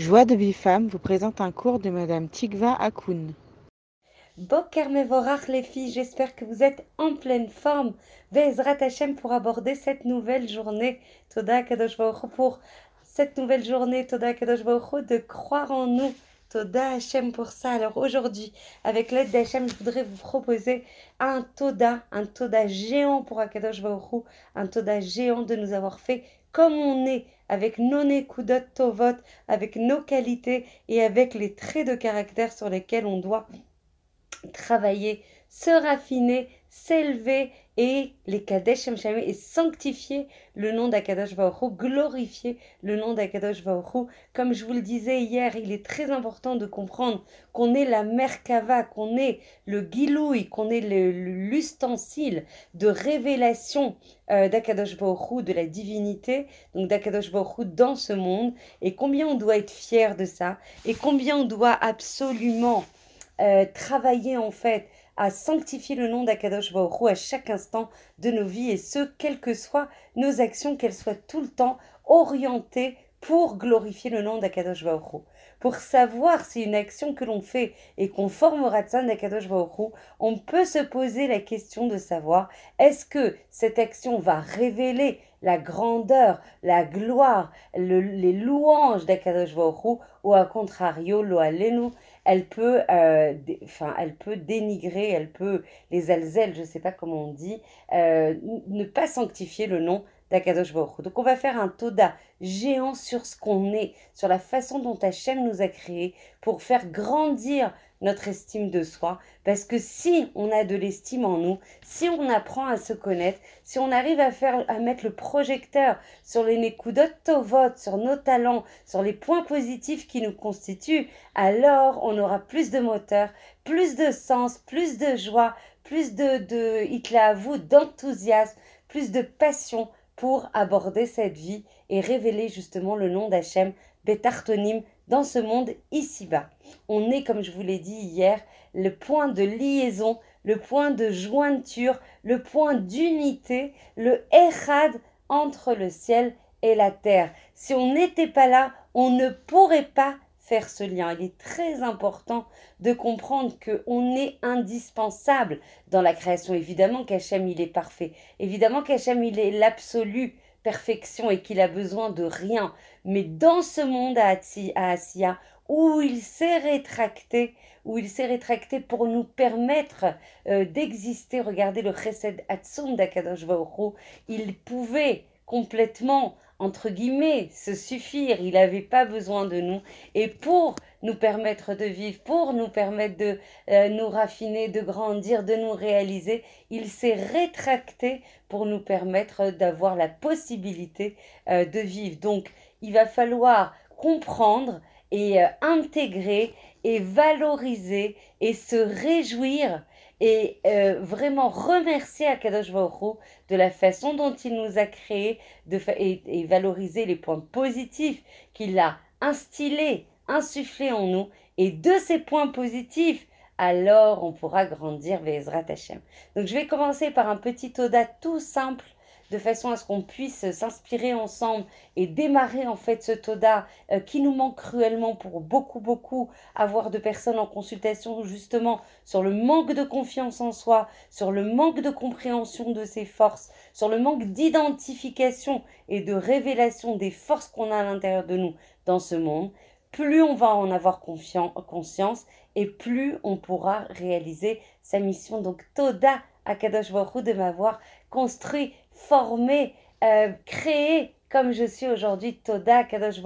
Joie de Bifam vous présente un cours de Madame Tigva Akoun. Boker Mevorach les filles, j'espère que vous êtes en pleine forme. Vezrat Hashem pour aborder cette nouvelle journée. Toda Kadosh pour cette nouvelle journée. Toda Kadosh de croire en nous. Toda Hashem pour ça. Alors aujourd'hui, avec l'aide d'Hachem, je voudrais vous proposer un Toda, un Toda géant pour Akadosh un Toda géant de nous avoir fait comme on est, avec nos nekudot tovot, avec nos qualités et avec les traits de caractère sur lesquels on doit travailler, se raffiner, s'élever et les Kadesh Shamshamé et sanctifier le nom d'Akadosh Baruch glorifier le nom d'Akadosh Baruch Comme je vous le disais hier, il est très important de comprendre qu'on est la Merkava, qu'on est le Gilouï, qu'on est l'ustensile de révélation euh, d'Akadosh Baruch de la divinité, donc d'Akadosh Baruch dans ce monde, et combien on doit être fier de ça, et combien on doit absolument euh, travailler en fait à sanctifier le nom d'Akadosh Baruch à chaque instant de nos vies et ce, quelles que soient nos actions, qu'elles soient tout le temps orientées pour glorifier le nom d'Akadosh Baruch Pour savoir si une action que l'on fait est conforme au Ratzan d'Akadosh Baruch on peut se poser la question de savoir est-ce que cette action va révéler la grandeur, la gloire, les louanges d'Akadosh Baruch ou à contrario, lo elle peut, euh, elle peut dénigrer, elle peut, les alzelles, je ne sais pas comment on dit, euh, ne pas sanctifier le nom d'Akadosh Baruch Donc on va faire un toda géant sur ce qu'on est, sur la façon dont Hachem nous a créés pour faire grandir notre estime de soi. Parce que si on a de l'estime en nous, si on apprend à se connaître, si on arrive à faire, à mettre le projecteur sur les Nekudot sur nos talents, sur les points positifs qui nous constituent, alors on aura plus de moteur, plus de sens, plus de joie, plus de, de vous d'enthousiasme, plus de passion pour aborder cette vie et révéler justement le nom d'Hachem, Betartonim, dans ce monde ici-bas. On est, comme je vous l'ai dit hier, le point de liaison, le point de jointure, le point d'unité, le Echad entre le ciel et la terre. Si on n'était pas là, on ne pourrait pas faire ce lien. Il est très important de comprendre qu'on est indispensable dans la création. Évidemment qu'Hachem, il est parfait. Évidemment qu'Hachem, il est l'absolu perfection et qu'il a besoin de rien. Mais dans ce monde à, Asiya, où il s'est rétracté, où il s'est rétracté pour nous permettre euh, d'exister, regardez le Chesed Atsum d'Akadosh il pouvait complètement entre guillemets, se suffire. Il n'avait pas besoin de nous. Et pour nous permettre de vivre, pour nous permettre de euh, nous raffiner, de grandir, de nous réaliser, il s'est rétracté pour nous permettre d'avoir la possibilité euh, de vivre. Donc, il va falloir comprendre et euh, intégrer et valoriser et se réjouir et euh, vraiment remercier Akadosh Baruch de la façon dont il nous a créés de et, valoriser les points positifs qu'il a instillés, insufflés en nous. Et de ces points positifs, alors on pourra grandir Vezrat Hashem. Donc je vais commencer par un petit oda tout simple de façon à ce qu'on puisse s'inspirer ensemble et démarrer en fait ce Toda euh, qui nous manque cruellement pour beaucoup beaucoup avoir de personnes en consultation justement sur le manque de confiance en soi, sur le manque de compréhension de ses forces, sur le manque d'identification et de révélation des forces qu'on a à l'intérieur de nous dans ce monde. Plus on va en avoir conscience et plus on pourra réaliser sa mission. Donc Toda Akadosh Baruch de m'avoir construit formé, euh, créé comme je suis aujourd'hui, Toda Kadosh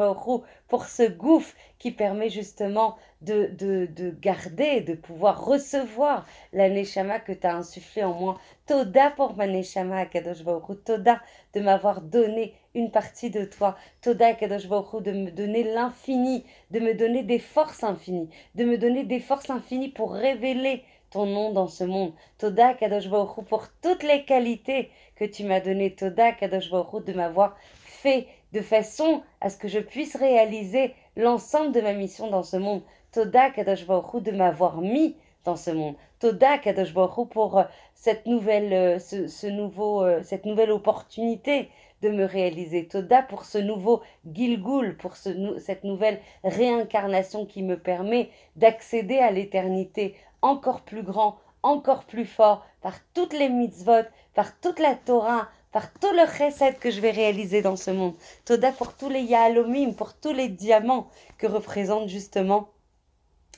pour ce gouffre qui permet justement de, de, de garder, de pouvoir recevoir la Neshama que tu as insufflé en moi. Toda pour ma Neshama Kadosh Toda de m'avoir donné une partie de toi. Toda Kadosh de me donner l'infini, de me donner des forces infinies, de me donner des forces infinies pour révéler ton nom dans ce monde. Toda Kadosh pour toutes les qualités que tu m'as données. Toda Kadosh de m'avoir fait de façon à ce que je puisse réaliser l'ensemble de ma mission dans ce monde. Toda Kadosh de m'avoir mis dans ce monde. Toda Kadosh pour euh, cette nouvelle, euh, euh, cette nouvelle opportunité de me réaliser. Toda pour ce nouveau Gilgul, pour cette nouvelle réincarnation qui me permet d'accéder à l'éternité encore plus grand, encore plus fort, par toutes les mitzvot, par toute la Torah, par tout le chesed que je vais réaliser dans ce monde. Toda pour tous les yahalomim, pour tous les diamants que représente justement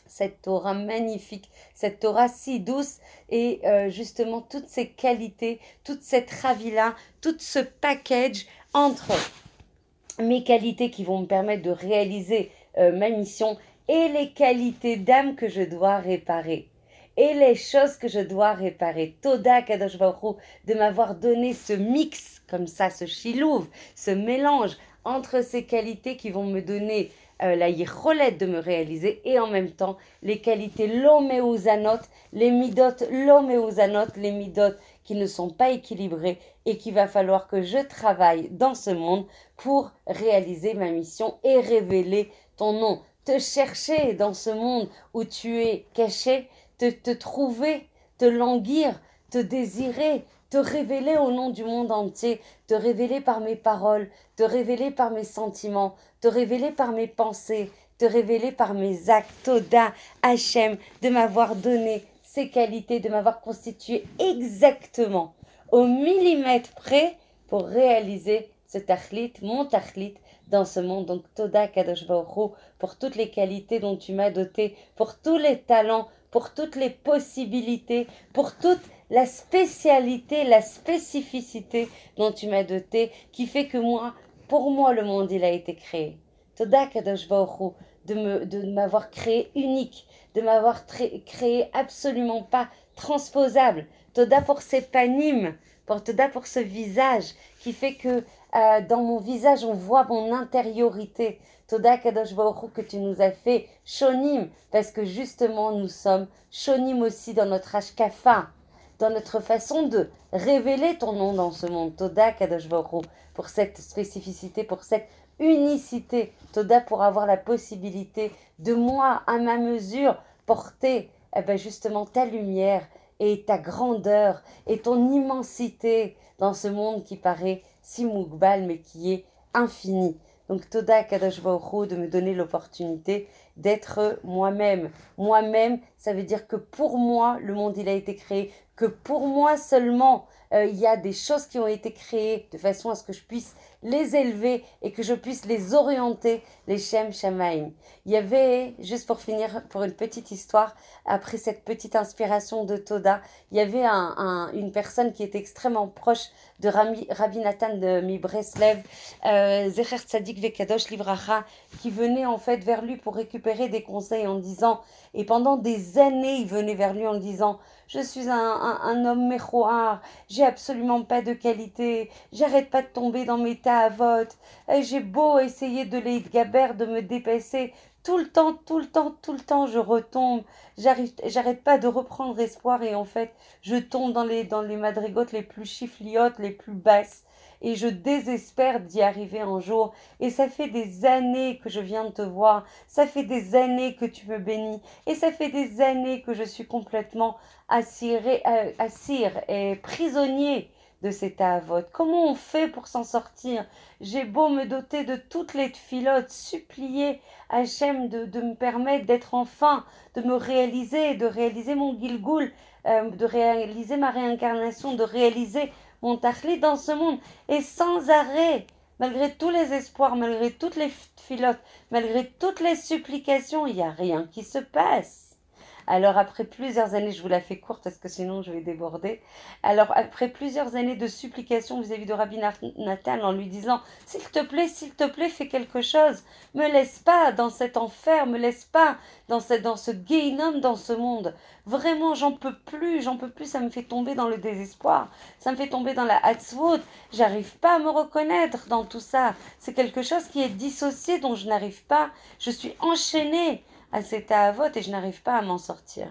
cette Torah magnifique, cette Torah si douce et euh, justement toutes ces qualités, toute cette ravila, tout ce package entre mes qualités qui vont me permettre de réaliser euh, ma mission et les qualités d'âme que je dois réparer et les choses que je dois réparer. Toda Kadosh de m'avoir donné ce mix comme ça, ce chilouve, ce mélange entre ces qualités qui vont me donner euh, la yirolette de me réaliser et en même temps les qualités l'homéosanot, les midot l'homéosanot, les midot qui ne sont pas équilibrés et qu'il va falloir que je travaille dans ce monde pour réaliser ma mission et révéler ton nom. Te chercher dans ce monde où tu es caché, te, te trouver, te languir, te désirer, te révéler au nom du monde entier, te révéler par mes paroles, te révéler par mes sentiments, te révéler par mes pensées, te révéler par mes actes, Toda, Hachem, de m'avoir donné ces qualités, de m'avoir constitué exactement au millimètre près pour réaliser ce tachlit, mon tachlit, dans ce monde. Donc, Toda Kadosh Baruch pour toutes les qualités dont tu m'as doté, pour tous les talents, pour toutes les possibilités, pour toute la spécialité, la spécificité dont tu m'as doté, qui fait que moi, pour moi, le monde, il a été créé. Toda Kadosh de m'avoir créé unique, de m'avoir créé absolument pas transposable. Toda pour ces panimes, pour Toda pour ce visage qui fait que euh, dans mon visage, on voit mon intériorité. Toda Kadosh que tu nous as fait shonim, parce que justement nous sommes shonim aussi dans notre ashkafa, dans notre façon de révéler ton nom dans ce monde. Toda Kadosh pour cette spécificité, pour cette unicité. Toda pour avoir la possibilité de moi, à ma mesure, porter eh ben justement ta lumière et ta grandeur et ton immensité dans ce monde qui paraît si mougbal mais qui est infini. Donc Toda Kadosh de me donner l'opportunité d'être moi-même. Moi-même, ça veut dire que pour moi, le monde il a été créé, que pour moi seulement, euh, il y a des choses qui ont été créées de façon à ce que je puisse les élever et que je puisse les orienter, les Shem Shamaim. Il y avait, juste pour finir, pour une petite histoire, après cette petite inspiration de Toda, il y avait un, une personne qui était extrêmement proche de Rabbi, Nathan de Mibreslev, euh, Zecher Tzadik Vekadosh Livracha, qui venait en fait vers lui pour récupérer des conseils en disant, et pendant des années, il venait vers lui en disant, je suis un, un, homme méchoir, j'ai absolument pas de qualité, j'arrête pas de tomber dans mes vote j'ai beau essayer de les gaber, de me dépasser, tout le temps, tout le temps, tout le temps, je retombe, j'arrête pas de reprendre espoir. Et en fait, je tombe dans les, dans les madrigotes les plus chiffliotes, les plus basses et je désespère d'y arriver un jour. Et ça fait des années que je viens de te voir, ça fait des années que tu me bénis, et ça fait des années que je suis complètement assiré, euh, assir et prisonnier de cet avote. Comment on fait pour s'en sortir? J'ai beau me doter de toutes les filotes, supplier Hachem de, de me permettre d'être enfin, de me réaliser, de réaliser mon Gilgul, euh, de réaliser ma réincarnation, de réaliser mon tachli dans ce monde. Et sans arrêt, malgré tous les espoirs, malgré toutes les filotes, malgré toutes les supplications, il n'y a rien qui se passe. Alors après plusieurs années, je vous la fais courte parce que sinon je vais déborder. Alors après plusieurs années de supplication vis-à-vis de Rabbi Nathan en lui disant S'il te plaît, s'il te plaît, fais quelque chose. Me laisse pas dans cet enfer, me laisse pas dans, ce, dans ce dans ce monde. Vraiment, j'en peux plus, j'en peux plus, ça me fait tomber dans le désespoir, ça me fait tomber dans la hatzvout, j'arrive pas à me reconnaître dans tout ça. C'est quelque chose qui est dissocié, dont je n'arrive pas, je suis enchaînée à cet et je n'arrive pas à m'en sortir.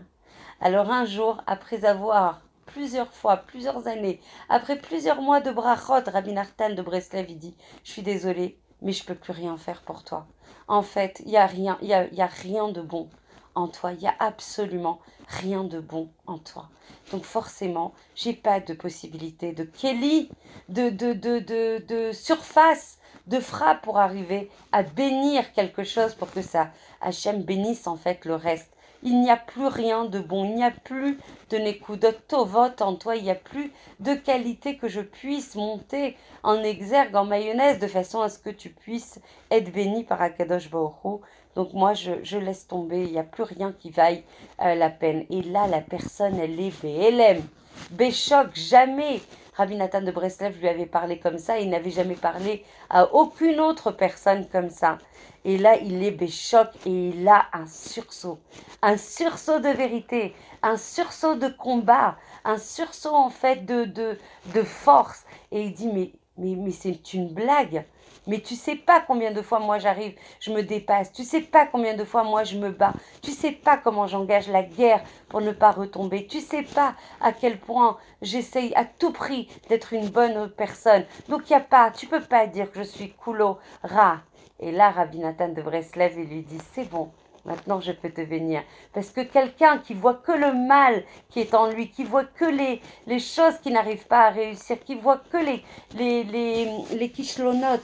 Alors un jour, après avoir plusieurs fois, plusieurs années, après plusieurs mois de brachot, Rabbi Nartan de Breslev, dit Je suis désolé, mais je peux plus rien faire pour toi. En fait, il n'y a rien, y a, y a rien de bon. en toi. Il n'y a absolument rien de bon en toi. Donc forcément, j'ai pas de possibilité de Kelly, de, de, de, de surface, de frappe pour arriver à bénir quelque chose pour que ça, Hachem bénisse en fait le reste. Il n'y a plus rien de bon, il n'y a plus de Nekudot Tovot en toi, il n'y a plus de qualité que je puisse monter en exergue, en mayonnaise, de façon à ce que tu puisses être béni par Akadosh Baruch Donc moi, je, laisse tomber, il n'y a plus rien qui vaille euh, la peine. Et là, la personne, elle est BLM. Béchoc, jamais. Rabbi Nathan de Breslev lui avait parlé comme ça, il n'avait jamais parlé à aucune autre personne comme ça. Et là, il est béchoc et il a un sursaut. Un sursaut de vérité, un sursaut de combat, un sursaut en fait de, de, de force. Et il dit, mais, mais, mais c'est une blague. Mais tu sais pas combien de fois moi j'arrive, je me dépasse. Tu sais pas combien de fois moi je me bats. Tu sais pas comment j'engage la guerre pour ne pas retomber. Tu sais pas à quel point j'essaye à tout prix d'être une bonne personne. Donc il y a pas, tu peux pas dire que je suis coulo, rat. Et là, Rabbi Nathan de Breslev, il lui dit, c'est bon, maintenant je peux te bénir. Parce que quelqu'un qui voit que le mal qui est en lui, qui voit que les, les choses qui n'arrivent pas à réussir, qui voit que les, les, les, les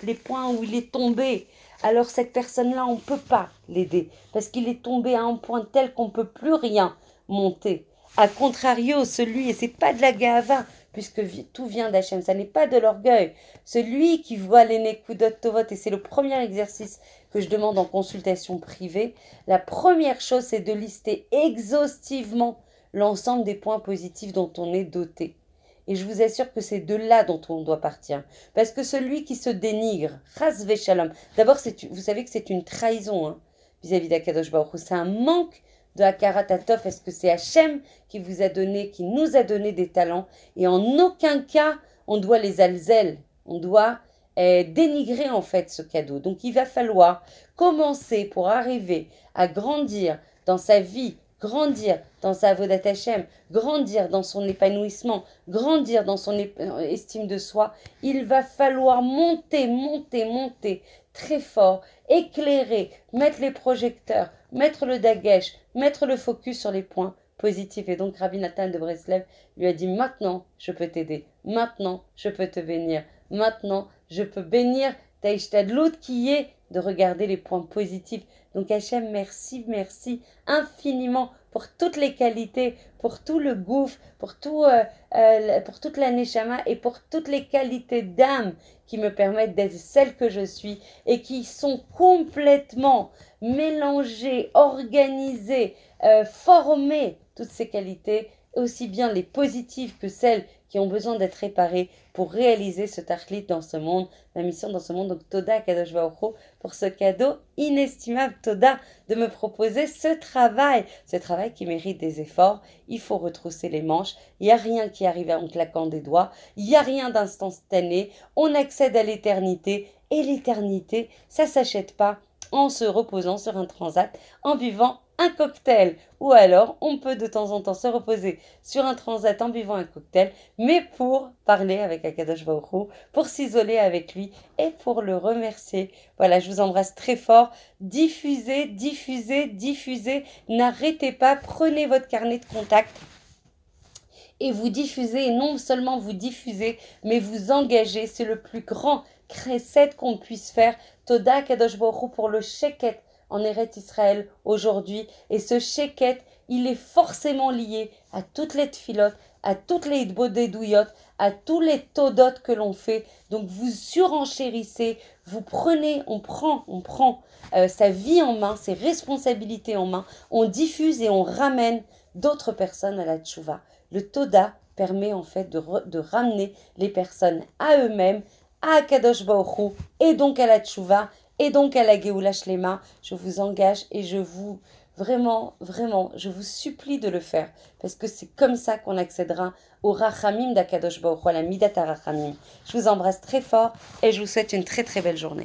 les points où il est tombé, alors cette personne-là, on ne peut pas l'aider. Parce qu'il est tombé à un point tel qu'on ne peut plus rien monter. A contrario, celui, et c'est pas de la gava, puisque tout vient d'Hachem, ça n'est pas de l'orgueil. Celui qui voit les Nekudot Tovot, et c'est le premier exercice que je demande en consultation privée, la première chose, c'est de lister exhaustivement l'ensemble des points positifs dont on est doté. Et je vous assure que c'est de là dont on doit partir. Parce que celui qui se dénigre, Ras Shalom, d'abord, vous savez que c'est une trahison hein, vis-à-vis d'Akadosh Baruch C'est un manque de Hakarat Est-ce que c'est Hachem qui vous a donné, qui nous a donné des talents? Et en aucun cas, on doit les alzel. On doit eh, dénigrer en fait ce cadeau. Donc il va falloir commencer pour arriver à grandir dans sa vie, grandir dans sa Vodat Hachem, grandir dans son épanouissement, grandir dans son estime de soi. Il va falloir monter, monter, monter très fort, éclairer, mettre les projecteurs, mettre le dagesh, mettre le focus sur les points positifs. Et donc Rabbi Nathan de Breslev lui a dit maintenant je peux t'aider, maintenant je peux te bénir, maintenant je peux bénir l'autre qui est de regarder les points positifs. Donc Hachem, merci, merci infiniment pour toutes les qualités, pour tout le gouffre, pour, tout, euh, euh, pour toute la neshama et pour toutes les qualités d'âme qui me permettent d'être celle que je suis et qui sont complètement mélangées, organisées, euh, formées, toutes ces qualités, aussi bien les positives que celles qui ont besoin d'être réparées pour réaliser ce tachlit dans ce monde, la mission dans ce monde. Donc Toda Kadosh pour ce cadeau inestimable, Toda, de me proposer ce travail, ce travail qui mérite des efforts. Il faut retrousser les manches. Il n'y a rien qui arrive en claquant des doigts. Il n'y a rien d'instantané. On accède à l'éternité. Et l'éternité, ça s'achète pas en se reposant sur un transat, en buvant cocktail. Ou alors, on peut de temps en temps se reposer sur un transat en buvant un cocktail, mais pour parler avec Akadosh Baruch pour s'isoler avec lui et pour le remercier. Voilà, je vous embrasse très fort. Diffusez, diffusez, diffusez. N'arrêtez pas. Prenez votre carnet de contact et vous diffusez, non seulement vous diffusez, mais vous engagez. C'est le plus grand crécette qu'on puisse faire. Toda Kadosh Baruch pour le sheket en Eret Israël aujourd'hui. Et ce sheket, il est forcément lié à toutes les tfilotes, à toutes les bodédouillotes, à tous les todot que l'on fait. Donc vous surenchérissez, vous prenez, on prend, on prend euh, sa vie en main, ses responsabilités en main, on diffuse et on ramène d'autres personnes à la tchouva. Le toda permet en fait de, de ramener les personnes à eux-mêmes, à Kadosh Baruch et donc à la tchouva et donc à la Geoula Shlema, je vous engage et je vous, vraiment, vraiment, je vous supplie de le faire. Parce que c'est comme ça qu'on accédera au Rachamim d'Akadosh Baruch à la Midat Rachamim. Je vous embrasse très fort et je vous souhaite une très très belle journée.